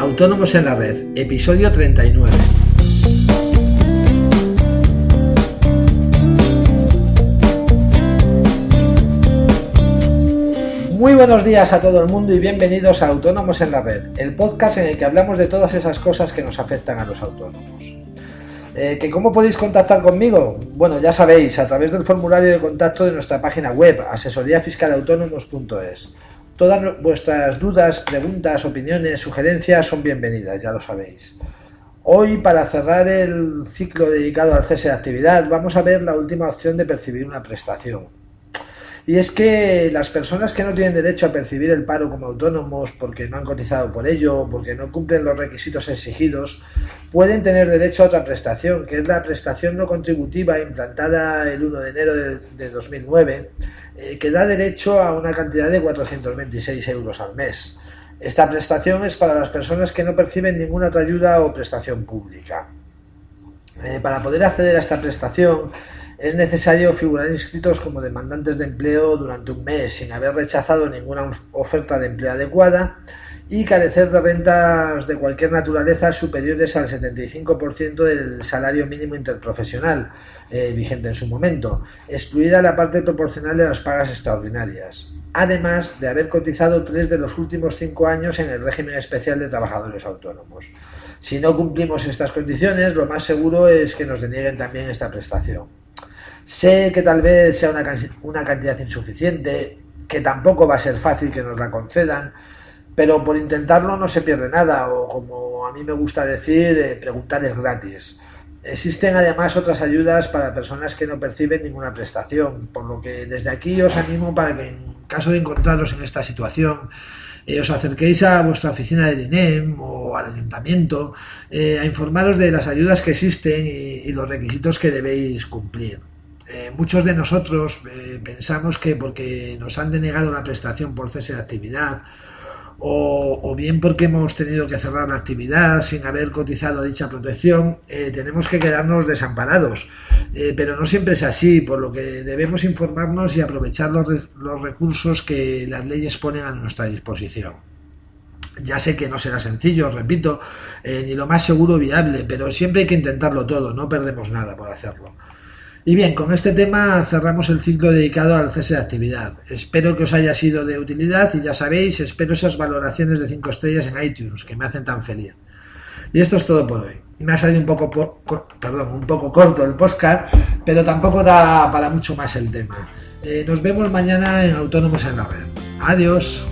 Autónomos en la Red, episodio 39. Muy buenos días a todo el mundo y bienvenidos a Autónomos en la Red, el podcast en el que hablamos de todas esas cosas que nos afectan a los autónomos. Eh, ¿que ¿Cómo podéis contactar conmigo? Bueno, ya sabéis, a través del formulario de contacto de nuestra página web, asesoríafiscalautónomos.es. Todas vuestras dudas, preguntas, opiniones, sugerencias son bienvenidas, ya lo sabéis. Hoy, para cerrar el ciclo dedicado al cese de actividad, vamos a ver la última opción de percibir una prestación. Y es que las personas que no tienen derecho a percibir el paro como autónomos porque no han cotizado por ello, porque no cumplen los requisitos exigidos, pueden tener derecho a otra prestación, que es la prestación no contributiva implantada el 1 de enero de, 2009, eh, que da derecho a una cantidad de 426 euros al mes. Esta prestación es para las personas que no perciben ninguna otra ayuda o prestación pública. Eh, para poder acceder a esta prestación, es necesario figurar inscritos como demandantes de empleo durante un mes sin haber rechazado ninguna oferta de empleo adecuada y carecer de rentas de cualquier naturaleza superiores al 75% del salario mínimo interprofesional eh, vigente en su momento, excluida la parte proporcional de las pagas extraordinarias, además de haber cotizado tres de los últimos cinco años en el régimen especial de trabajadores autónomos. Si no cumplimos estas condiciones, lo más seguro es que nos denieguen también esta prestación. Sé que tal vez sea una, cantidad insuficiente, que tampoco va a ser fácil que nos la concedan, pero por intentarlo no se pierde nada, o como a mí me gusta decir, eh, preguntar es gratis. Existen además otras ayudas para personas que no perciben ninguna prestación, por lo que desde aquí os animo para que en caso de encontraros en esta situación, eh, os acerquéis a vuestra oficina del INEM o al ayuntamiento eh, a informaros de las ayudas que existen y los requisitos que debéis cumplir. Eh, muchos de nosotros pensamos que porque nos han denegado la prestación por cese de actividad o, bien porque hemos tenido que cerrar la actividad sin haber cotizado dicha protección, eh, tenemos que quedarnos desamparados. pero no siempre es así, por lo que debemos informarnos y aprovechar los, los recursos que las leyes ponen a nuestra disposición. Ya sé que no será sencillo, repito, ni lo más seguro viable, pero siempre hay que intentarlo todo, no perdemos nada por hacerlo. Y bien, con este tema cerramos el ciclo dedicado al cese de actividad. Espero que os haya sido de utilidad y ya sabéis, espero esas valoraciones de 5 estrellas en iTunes que me hacen tan feliz. Y esto es todo por hoy. Me ha salido un poco, perdón, un poco corto el podcast, pero tampoco da para mucho más el tema. Eh, nos vemos mañana en Autónomos en la Red. Adiós.